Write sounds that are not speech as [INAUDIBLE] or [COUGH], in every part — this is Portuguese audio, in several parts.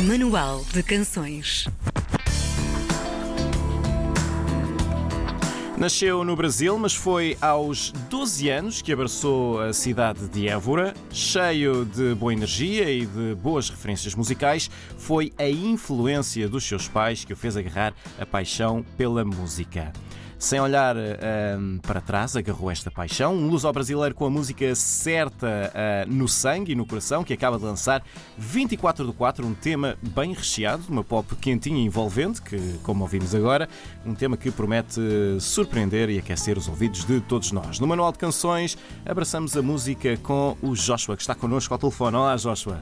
Manual de Canções. Nasceu no Brasil, mas foi aos 12 anos que abraçou a cidade de Évora. Cheio de boa energia e de boas referências musicais, foi a influência dos seus pais que o fez agarrar a paixão pela música. Sem olhar para trás, agarrou esta paixão. Um luso-brasileiro com a música certa uh, no sangue e no coração, que acaba de lançar 24 do 4, um tema bem recheado, uma pop quentinha e envolvente, que, como ouvimos agora, um tema que promete surpreender e aquecer os ouvidos de todos nós. No Manual de Canções, abraçamos a música com o Joshua, que está connosco ao telefone. Olá, Joshua.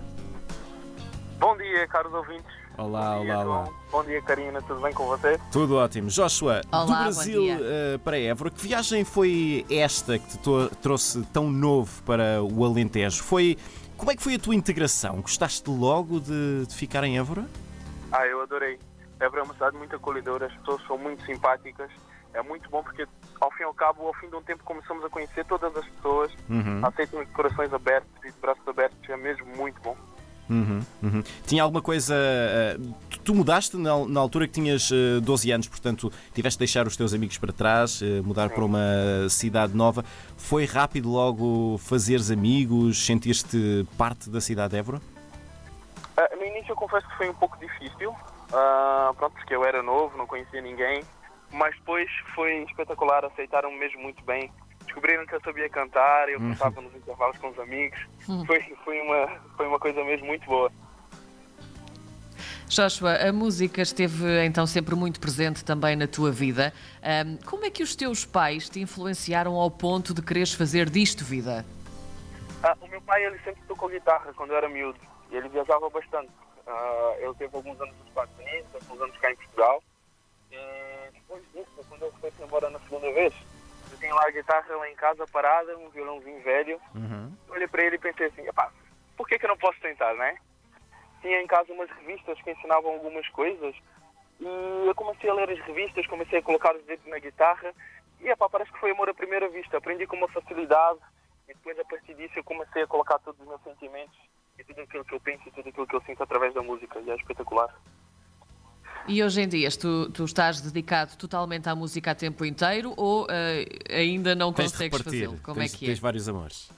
Bom dia, caros ouvintes. Olá, Bom dia, olá, olá. Bom dia, Karina. Tudo bem com você? Tudo ótimo. Joshua, Olá, do Brasil eh, para Évora, que viagem foi esta que te trouxe tão novo para o Alentejo? Foi, como é que foi a tua integração? Gostaste logo de, de ficar em Évora? Ah, eu adorei. Évora é uma cidade muito acolhedora, as pessoas são muito simpáticas. É muito bom porque, ao fim e ao cabo, ao fim de um tempo, começamos a conhecer todas as pessoas, Uhum, aceitam de corações abertos e de braços abertos. É mesmo muito bom. Uhum, uhum. Tinha alguma coisa. eh, tu, mudaste na, na altura que tinhas eh, 12 anos, portanto, tiveste de deixar os teus amigos para trás, eh, mudar para uma cidade nova. Foi rápido logo fazeres amigos, sentir-te parte da cidade de Évora? No início, eu confesso que foi um pouco difícil. Ah, pronto, porque eu era novo, não conhecia ninguém. Mas depois foi espetacular, aceitaram-me mesmo muito bem. Descobriram que eu sabia cantar, eu cantava nos intervalos com os amigos. Foi, foi, uma, foi uma coisa mesmo muito boa. Joshua, a música esteve então sempre muito presente também na tua vida. Ahm, como é que os teus pais te influenciaram ao ponto de quereres fazer disto vida? Ah, o meu pai ele sempre tocou guitarra quando eu era miúdo e ele viajava bastante. Ah, ele teve alguns anos nos Estados Unidos, alguns anos cá em Portugal. E depois disso, quando ele foi embora na segunda vez, eu tinha lá a guitarra lá em casa parada, um violãozinho velho. Eu olhei para ele e pensei assim: "Epá, por que, que eu não posso tentar, né? Tinha em casa umas revistas que ensinavam algumas coisas e eu comecei a ler as revistas, comecei a colocar os dedos na guitarra e epá, parece que foi amor à primeira vista. Aprendi com uma facilidade e depois a partir disso eu comecei a colocar todos os meus sentimentos e tudo aquilo que eu penso e tudo aquilo que eu sinto através da música e é espetacular. E hoje em dia, tu, tu estás dedicado totalmente à música a tempo inteiro ou ah, ainda não Tens consegues fazê-lo? Como tens, é que é? tens vários amores.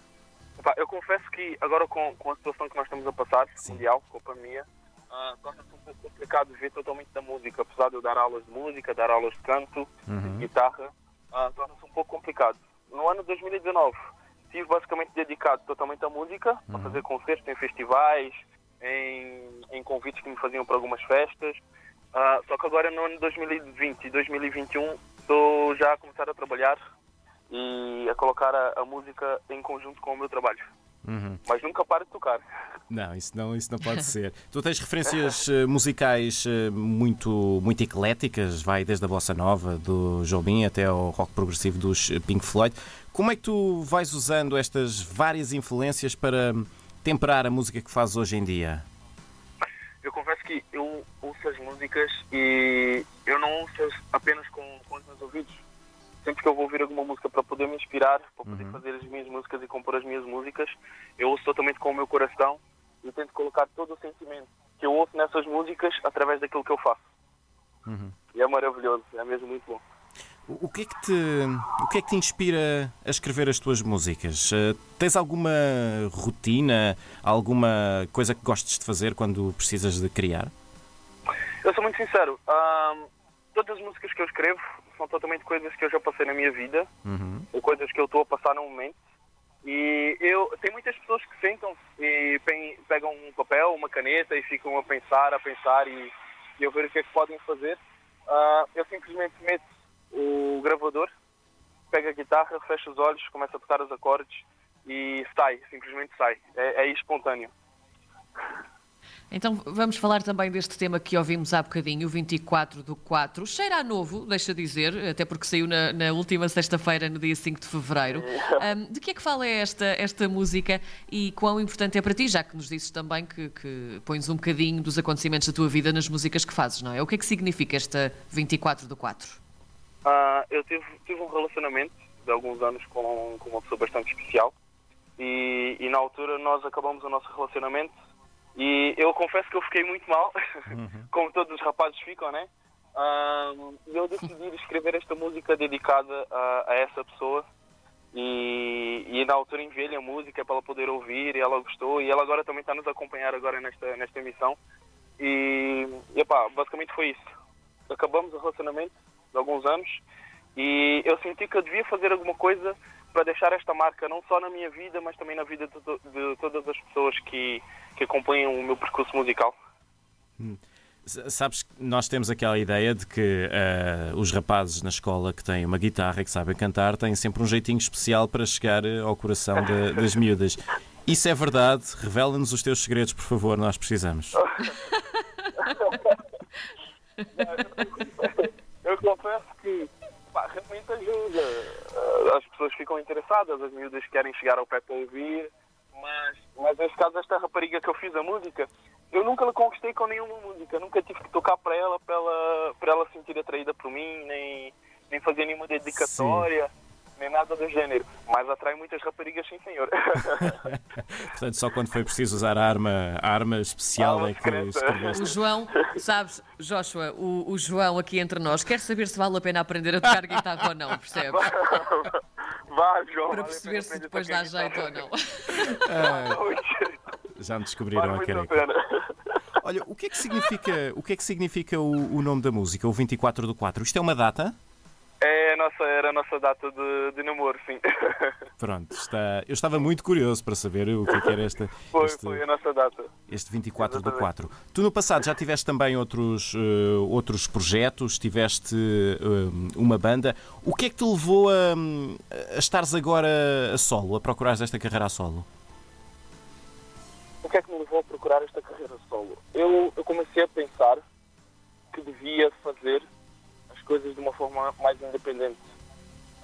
Epá, eu confesso que agora com, com a situação que nós estamos a passar, Sim. mundial, com a pandemia, ah, torna-se um pouco complicado viver totalmente da música. Apesar de eu dar aulas de música, dar aulas de canto, Uhum. de guitarra, ah, torna-se um pouco complicado. No ano de 2019, estive basicamente dedicado totalmente à música, a fazer concertos em festivais, em, em convites que me faziam para algumas festas. Ah, só que agora no ano de 2020 e 2021 estou já a começar a trabalhar e a colocar a, a música em conjunto com o meu trabalho. Uhum. Mas nunca paro de tocar. Não, isso não, isso não pode ser. [LAUGHS] Tu tens referências eh, musicais eh, muito, muito ecléticas, vai desde a bossa nova do Jobim até ao rock progressivo dos Pink Floyd. Como é que tu vais usando estas várias influências para temperar a música que fazes hoje em dia? Eu confesso que eu ouço as músicas e eu não ouço apenas com, com os meus ouvidos. Sempre que eu vou ouvir alguma música para poder me inspirar, para poder fazer as minhas músicas e compor as minhas músicas, eu ouço totalmente com o meu coração e tento colocar todo o sentimento que eu ouço nessas músicas através daquilo que eu faço. E é maravilhoso, é mesmo muito bom. O que é que te, o que é que te inspira a escrever as tuas músicas? Eh, Tens alguma rotina, alguma coisa que gostes de fazer quando precisas de criar? Eu sou muito sincero, todas as músicas que eu escrevo são totalmente coisas que eu já passei na minha vida, Uhum. ou coisas que eu estou a passar no momento. E eu tem muitas pessoas que sentam e pe- pegam um papel, uma caneta e ficam a pensar, a pensar e, e a ver o que é que podem fazer. Ah, eu simplesmente meto o gravador, pego a guitarra, fecho os olhos, começo a tocar os acordes e sai, simplesmente sai. É, é espontâneo. Então vamos falar também deste tema que ouvimos há bocadinho, o 24 do 4. Cheira a novo, deixa dizer, até porque saiu na, na última sexta-feira, no dia 5 de fevereiro. [LAUGHS] Ahm, de que é que fala esta, esta música e quão importante é para ti, já que nos disses também que, que pões um bocadinho dos acontecimentos da tua vida nas músicas que fazes, não é? O que é que significa esta 24 do 4? Ah, eu tive, tive um relacionamento de alguns anos com, com uma pessoa bastante especial e, e na altura nós acabamos o nosso relacionamento E eu confesso que eu fiquei muito mal, [LAUGHS] como todos os rapazes ficam, né? E eu decidi escrever esta música dedicada a, a essa pessoa. E, e na altura enviei-lhe a música para ela poder ouvir e ela gostou. E ela agora também está nos acompanhar agora nesta, nesta emissão. E, e epá, basicamente foi isso. Acabamos o relacionamento de alguns anos e eu senti que eu devia fazer alguma coisa para deixar esta marca não só na minha vida, mas também na vida de, to- de todas as pessoas que, que acompanham o meu percurso musical. S- Sabes que nós temos aquela ideia de que eh, os rapazes na escola que têm uma guitarra e que sabem cantar têm sempre um jeitinho especial para chegar eh, ao coração da- [LAUGHS] das miúdas. Isso é verdade? Revela-nos os teus segredos, por favor, nós precisamos. [LAUGHS] [LAUGHS] Confesso que pá, realmente ajuda. Ah, As pessoas ficam interessadas, as miúdas querem chegar ao pé para ouvir, mas, mas neste caso, esta rapariga que eu fiz a música, eu nunca a conquistei com nenhuma música, nunca tive que tocar para ela, para ela, para ela se sentir atraída por mim, nem, nem fazer nenhuma dedicatória, nem nada do gênero. Mas atrai muitas raparigas, sim, senhor. [LAUGHS] Portanto, só quando foi preciso usar a arma, a arma especial Arma é que escreveste. O João, sabes, Joshua, o, o João aqui entre nós quer saber se vale a pena aprender a tocar guitarra ou não, percebes? Vá, João. Para vale perceber se depois dá jeito ou não. Ui, Já me Vale descobriram a muito a careca. pena. Olha, o que é que significa, o que é que significa o, o nome da música, o 24 do 4? Isto é uma data? Nossa, era a nossa data de, de namoro, sim. [LAUGHS] Pronto, está, eu estava muito curioso para saber o que, é que era esta, Foi, este, foi a nossa data. este 24 do Exatamente. 4. Tu no passado já tiveste também outros, eh, outros projetos, tiveste eh, uma banda. O que é que te levou a, a estares agora a solo, a procurares esta carreira a solo? O que é que me levou a procurar esta carreira solo? Eu, eu comecei a pensar que devia fazer coisas de uma forma mais independente.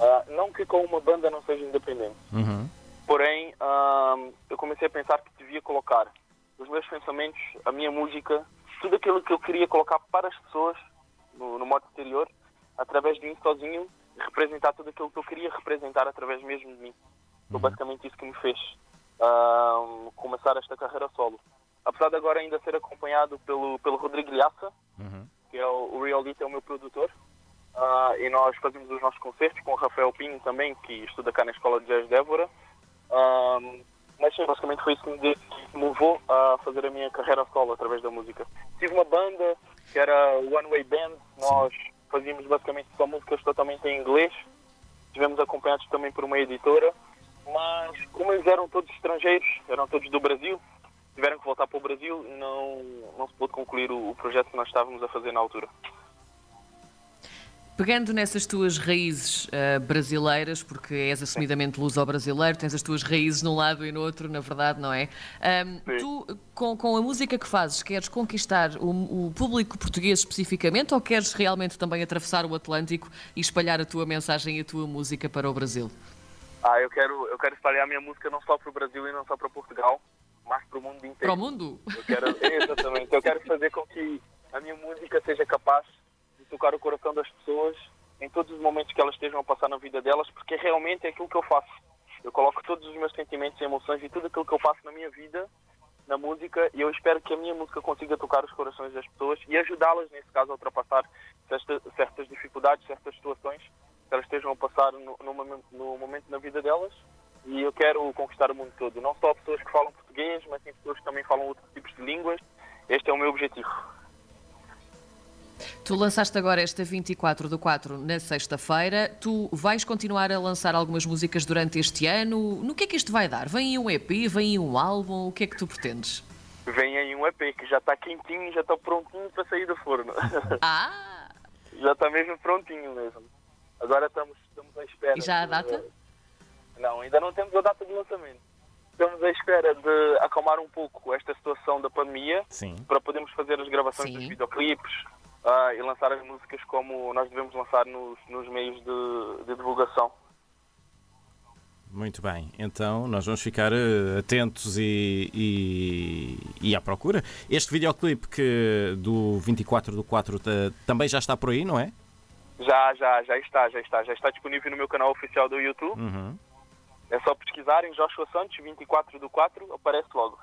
Ah, não que com uma banda não seja independente. Uhum. Porém, ahm, eu comecei a pensar que devia colocar os meus pensamentos, a minha música, tudo aquilo que eu queria colocar para as pessoas no, no modo exterior, através de mim sozinho, representar tudo aquilo que eu queria representar através mesmo de mim. Foi basicamente isso que me fez ahm, começar esta carreira solo. Apesar de agora ainda ser acompanhado pelo, pelo Rodrigo Lhaça, Uhum. que é o, o Real Lit, é o meu produtor. Ah, e nós fazemos os nossos concertos com o Rafael Pinho também, que estuda cá na Escola de Jazz. Ah, mas sim, basicamente foi isso que me, levou a fazer a minha carreira solo através da música. Tive uma banda que era One Way Band, nós fazíamos basicamente só músicas totalmente em inglês. Estivemos acompanhados também por uma editora, mas como eles eram todos estrangeiros, eram todos do Brasil, tiveram que voltar para o Brasil, não, não se pôde concluir o, o projeto que nós estávamos a fazer na altura. Pegando nessas tuas raízes ah, brasileiras, porque és assumidamente luso-brasileiro, tens as tuas raízes num lado e no outro, na verdade, não é? Sim. tu, com, com a música que fazes, queres conquistar o, o público português especificamente ou queres realmente também atravessar o Atlântico e espalhar a tua mensagem e a tua música para o Brasil? Ah, eu quero, eu quero espalhar a minha música não só para o Brasil e não só para Portugal, mas para o mundo inteiro. Para o mundo? Eu quero, exatamente, eu quero fazer com que a minha música seja capaz tocar o coração das pessoas em todos os momentos que elas estejam a passar na vida delas, porque realmente é aquilo que eu faço. Eu coloco todos os meus sentimentos e emoções e tudo aquilo que eu faço na minha vida na música e eu espero que a minha música consiga tocar os corações das pessoas e ajudá-las, nesse caso, a ultrapassar certa- certas dificuldades, certas situações que elas estejam a passar no, no no momento na vida delas. E eu quero conquistar o mundo todo. Não só pessoas que falam português, mas sim pessoas que também falam outros tipos de línguas. Este é o meu objetivo. Tu lançaste agora esta 24 do 4 na sexta-feira. Tu vais continuar a lançar algumas músicas durante este ano. No que é que isto vai dar? Vem aí um EP? Vem aí um álbum? O que é que tu pretendes? Vem aí um EP que já está quentinho, já está prontinho para sair do forno. [LAUGHS] Ah! já está mesmo prontinho mesmo. Agora estamos, estamos à espera. E já a de- data? Não, ainda não temos a data de lançamento. Estamos à espera de acalmar um pouco esta situação da pandemia Sim. para podermos fazer as gravações Sim. dos videoclipes ah, e lançar as músicas como nós devemos lançar nos, nos meios de, de divulgação. Muito bem, então nós vamos ficar eh, atentos e, e, e à procura. Este videoclipe que do 24 do 4 ta- também já está por aí, não é? Já, já, já está, já está. Já está disponível no meu canal oficial do YouTube. Uhum. É só pesquisarem Joshua Santos, 24 do 4, aparece logo.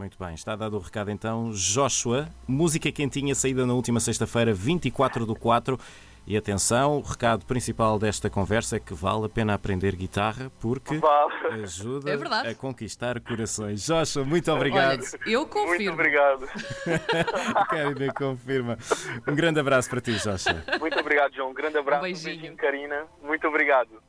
Muito bem, está dado o recado então. Joshua, música quentinha saída na última sexta-feira, 24 do 4. E atenção, o recado principal desta conversa é que vale a pena aprender guitarra porque Vale. ajuda É a conquistar corações. Joshua, muito obrigado. Olha, eu Muito confirmo. obrigado. [LAUGHS] Karina confirma. Um grande abraço para ti, Joshua. Muito obrigado, João. Um grande abraço. Um beijinho. Karina. Muito obrigado.